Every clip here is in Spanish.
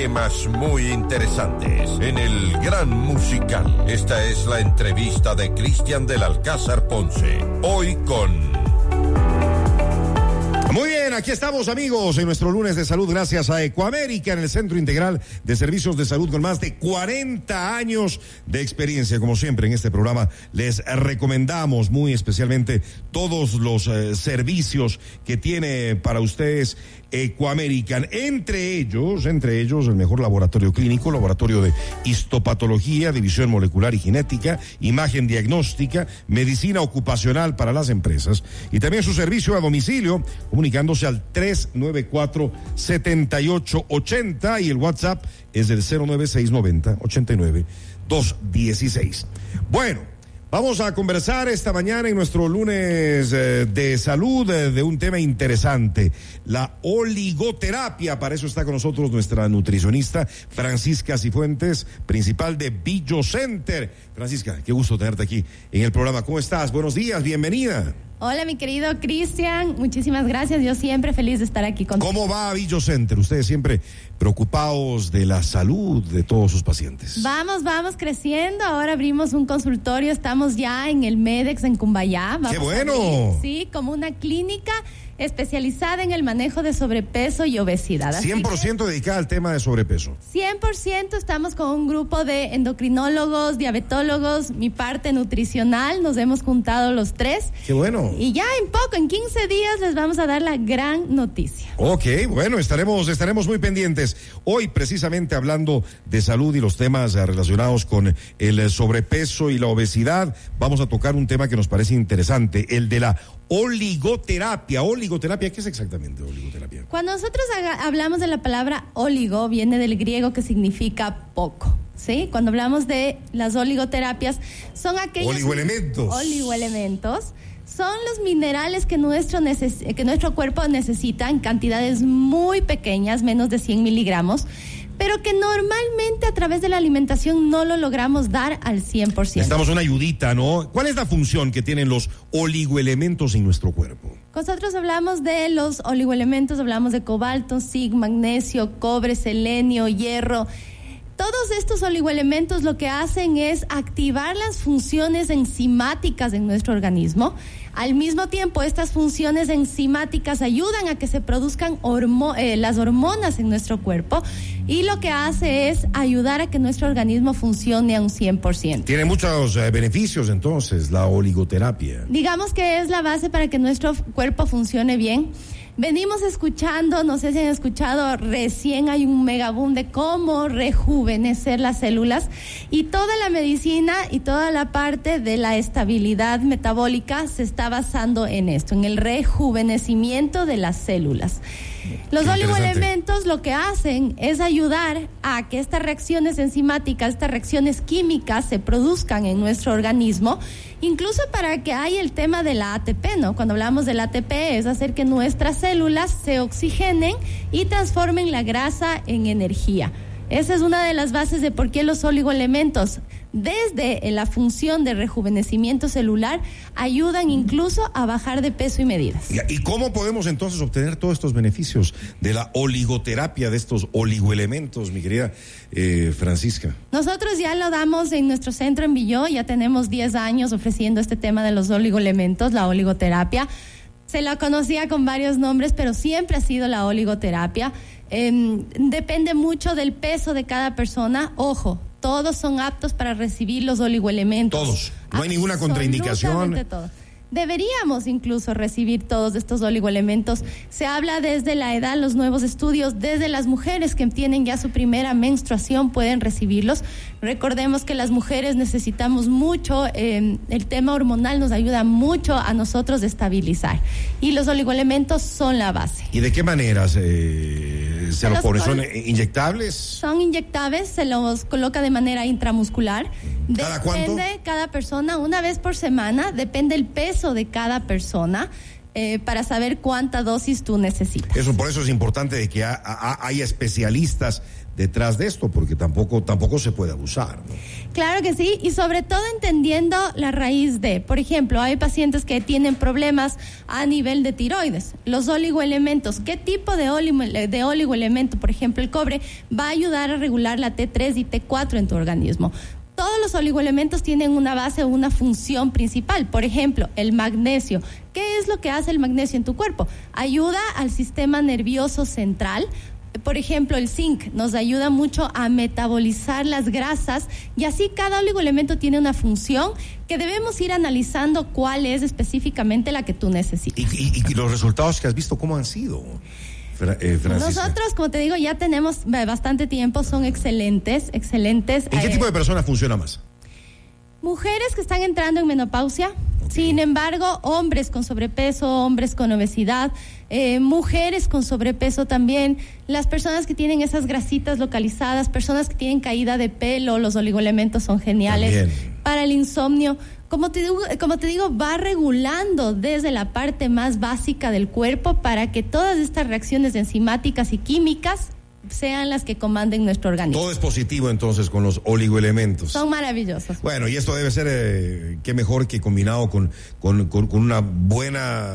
temas muy interesantes en el Gran Musical. Esta es la entrevista de Cristian del Alcázar Ponce. Hoy con... Muy bien, aquí estamos amigos en nuestro lunes de salud gracias a Ecoamérica en el Centro Integral de Servicios de Salud con más de 40 años de experiencia. Como siempre en este programa les recomendamos muy especialmente todos los eh, servicios que tiene para ustedes Ecoamerican, entre ellos, entre ellos el mejor laboratorio clínico, laboratorio de histopatología, división molecular y genética, imagen diagnóstica, medicina ocupacional para las empresas y también su servicio a domicilio, comunicándose al 394-7880 y el WhatsApp es del 09690 89 216. Bueno, Vamos a conversar esta mañana en nuestro lunes eh, de salud eh, de un tema interesante, la oligoterapia. Para eso está con nosotros nuestra nutricionista Francisca Cifuentes, principal de Billo Center. Francisca, qué gusto tenerte aquí en el programa. ¿Cómo estás? Buenos días, bienvenida. Hola, mi querido Cristian. Muchísimas gracias. Yo siempre feliz de estar aquí contigo. ¿Cómo va Billo Center? Ustedes siempre preocupados de la salud de todos sus pacientes. Vamos, vamos creciendo. Ahora abrimos un consultorio. Estamos ya en el MEDEX en Cumbayá. ¡Qué bueno! sí, como una clínica especializada en el manejo de sobrepeso y obesidad. 100% dedicada al tema de sobrepeso. 100% estamos con un grupo de endocrinólogos, diabetólogos, mi parte nutricional, nos hemos juntado los tres. Qué bueno. Y ya en poco, en 15 días les vamos a dar la gran noticia. Ok, bueno, estaremos, estaremos muy pendientes. Hoy precisamente hablando de salud y los temas relacionados con el sobrepeso y la obesidad, vamos a tocar un tema que nos parece interesante, el de la oligoterapia. Oligoterapia, ¿qué es exactamente oligoterapia? Cuando nosotros hablamos de la palabra oligo, viene del griego que significa poco. ¿Sí? Cuando hablamos de las oligoterapias, son aquellos... Oligoelementos. Oligoelementos son los minerales que nuestro, que nuestro cuerpo necesita en cantidades muy pequeñas, menos de 100 miligramos, pero que normalmente a través de la alimentación no lo logramos dar al 100%. Necesitamos una ayudita, ¿no? ¿Cuál es la función que tienen los oligoelementos en nuestro cuerpo? Nosotros hablamos de los oligoelementos, hablamos de cobalto, zinc, magnesio, cobre, selenio, hierro. Todos estos oligoelementos lo que hacen es activar las funciones enzimáticas en nuestro organismo al mismo tiempo, estas funciones enzimáticas ayudan a que se produzcan eh, las hormonas en nuestro cuerpo y lo que hace es ayudar a que nuestro organismo funcione a un 100%. Tiene muchos eh, beneficios entonces la oligoterapia. Digamos que es la base para que nuestro cuerpo funcione bien. Venimos escuchando, no sé si han escuchado, recién hay un megaboom de cómo rejuvenecer las células y toda la medicina y toda la parte de la estabilidad metabólica se está basando en esto, en el rejuvenecimiento de las células. Los oligoelementos lo que hacen es ayudar a que estas reacciones enzimáticas, estas reacciones químicas se produzcan en nuestro organismo, incluso para que haya el tema de la ATP, ¿no? Cuando hablamos del ATP es hacer que nuestras células se oxigenen y transformen la grasa en energía. Esa es una de las bases de por qué los oligoelementos desde la función de rejuvenecimiento celular ayudan incluso a bajar de peso y medidas. ¿Y cómo podemos entonces obtener todos estos beneficios de la oligoterapia, de estos oligoelementos, mi querida eh, Francisca? Nosotros ya lo damos en nuestro centro en Villó, ya tenemos 10 años ofreciendo este tema de los oligoelementos, la oligoterapia. Se la conocía con varios nombres, pero siempre ha sido la oligoterapia. Em, depende mucho del peso de cada persona. Ojo, todos son aptos para recibir los oligoelementos. Todos. No hay ninguna contraindicación. Deberíamos incluso recibir todos estos oligoelementos. Se habla desde la edad, los nuevos estudios, desde las mujeres que tienen ya su primera menstruación pueden recibirlos. Recordemos que las mujeres necesitamos mucho, em, el tema hormonal nos ayuda mucho a nosotros de estabilizar. Y los oligoelementos son la base. ¿Y de qué manera se, se, los pone? ¿Son inyectables? Son inyectables, se los coloca de manera intramuscular. ¿Cada Depende cuánto? cada persona, una vez por semana, depende el peso de cada persona. eh, para saber cuánta dosis tú necesitas. Eso, por eso es importante de que haya especialistas detrás de esto, porque tampoco, tampoco se puede abusar. Claro que sí, y sobre todo entendiendo la raíz de, por ejemplo, hay pacientes que tienen problemas a nivel de tiroides, los oligoelementos, ¿qué tipo de, de oligoelemento, por ejemplo, el cobre, va a ayudar a regular la T3 y T4 en tu organismo? Todos los oligoelementos tienen una base o una función principal. Por ejemplo, el magnesio. ¿Qué es lo que hace el magnesio en tu cuerpo? Ayuda al sistema nervioso central por ejemplo, el zinc nos ayuda mucho a metabolizar las grasas y así cada oligoelemento tiene una función que debemos ir analizando cuál es específicamente la que tú necesitas. ¿Y, los resultados que has visto cómo han sido? Eh, Nosotros, como te digo, ya tenemos bastante tiempo, son excelentes, excelentes. ¿En qué tipo de persona funciona más? Mujeres que están entrando en menopausia, sin embargo, hombres con sobrepeso, hombres con obesidad, eh, mujeres con sobrepeso también, las personas que tienen esas grasitas localizadas, personas que tienen caída de pelo, los oligoelementos son geniales. Para el insomnio, como te, digo, como te digo, va regulando desde la parte más básica del cuerpo para que todas estas reacciones enzimáticas y químicas sean las que comanden nuestro organismo. Todo es positivo entonces con los oligoelementos. Son maravillosos. Bueno, y esto debe ser, eh, qué mejor que combinado con, con, con una buena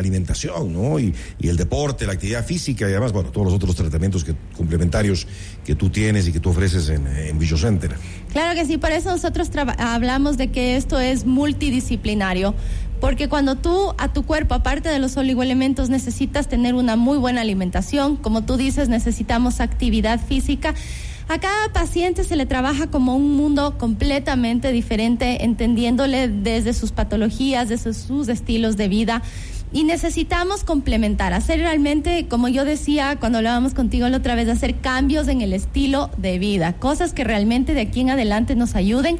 alimentación, ¿no? Y, el deporte, la actividad física y además, bueno, todos los otros tratamientos que, complementarios que tú tienes y que tú ofreces en, en Center. Claro que sí, por eso nosotros hablamos de que esto es multidisciplinario. Porque cuando tú a tu cuerpo, aparte de los oligoelementos, necesitas tener una muy buena alimentación, como tú dices, necesitamos actividad física. A cada paciente se le trabaja como un mundo completamente diferente, entendiéndole desde sus patologías, desde sus estilos de vida y necesitamos complementar, hacer realmente, como yo decía cuando hablábamos contigo la otra vez, hacer cambios en el estilo de vida, cosas que realmente de aquí en adelante nos ayuden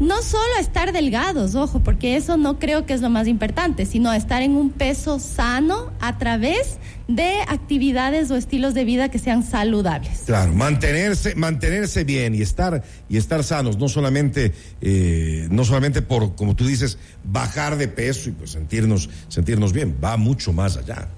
no solo estar delgados, ojo, porque eso no creo que es lo más importante, sino estar en un peso sano a través de actividades o estilos de vida que sean saludables. Claro, mantenerse, mantenerse bien y estar y estar sanos, no solamente, eh, no solamente por, como tú dices, bajar de peso y pues sentirnos, sentirnos bien, va mucho más allá.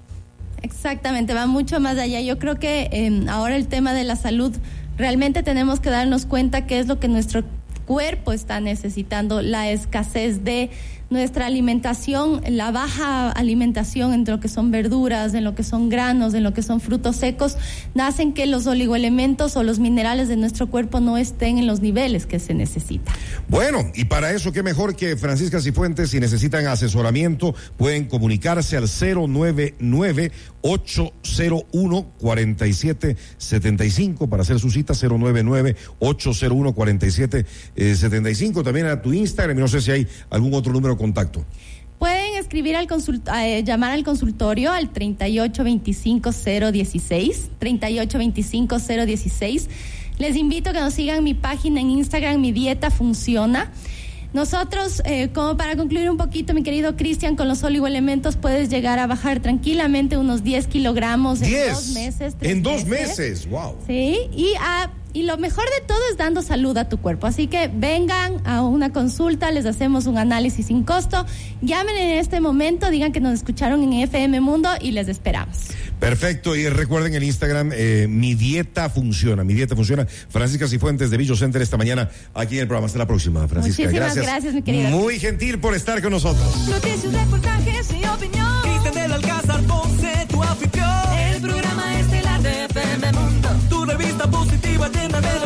Exactamente, va mucho más allá. Yo creo que em, ahora el tema de la salud realmente tenemos que darnos cuenta qué es lo que nuestro cuerpo está necesitando, la escasez de nuestra alimentación, la baja alimentación entre lo que son verduras, en lo que son granos, en lo que son frutos secos, hacen que los oligoelementos o los minerales de nuestro cuerpo no estén en los niveles que se necesita. Bueno, y para eso, qué mejor que Francisca Cifuentes, si necesitan asesoramiento, pueden comunicarse al 099 801 4775 para hacer su cita 099 801 4775 también a tu Instagram no sé si hay algún otro número contacto? Pueden escribir al eh, llamar al consultorio al 3825-016, 3825-016. Les invito a que nos sigan mi página en Instagram, mi dieta funciona. Nosotros, eh, como para concluir un poquito, mi querido Cristian, con los oligoelementos puedes llegar a bajar tranquilamente unos 10 kilogramos en dos meses. En dos meses. wow. Sí, y a y lo mejor de todo es dando salud a tu cuerpo. Así que vengan a una consulta, les hacemos un análisis sin costo. Llamen en este momento, digan que nos escucharon en FM Mundo y les esperamos. Perfecto, y recuerden el Instagram, eh, mi dieta funciona, mi dieta funciona. Francisca Cifuentes de Villo Center esta mañana aquí en el programa. Hasta la próxima, Francisca. Muchísimas gracias. gracias, mi querida. Muy gentil por estar con nosotros. Noticias, reportajes y opinión. Cristian del Alcázar Ponce, tu afición. El programa estelar de FM Mundo. Tu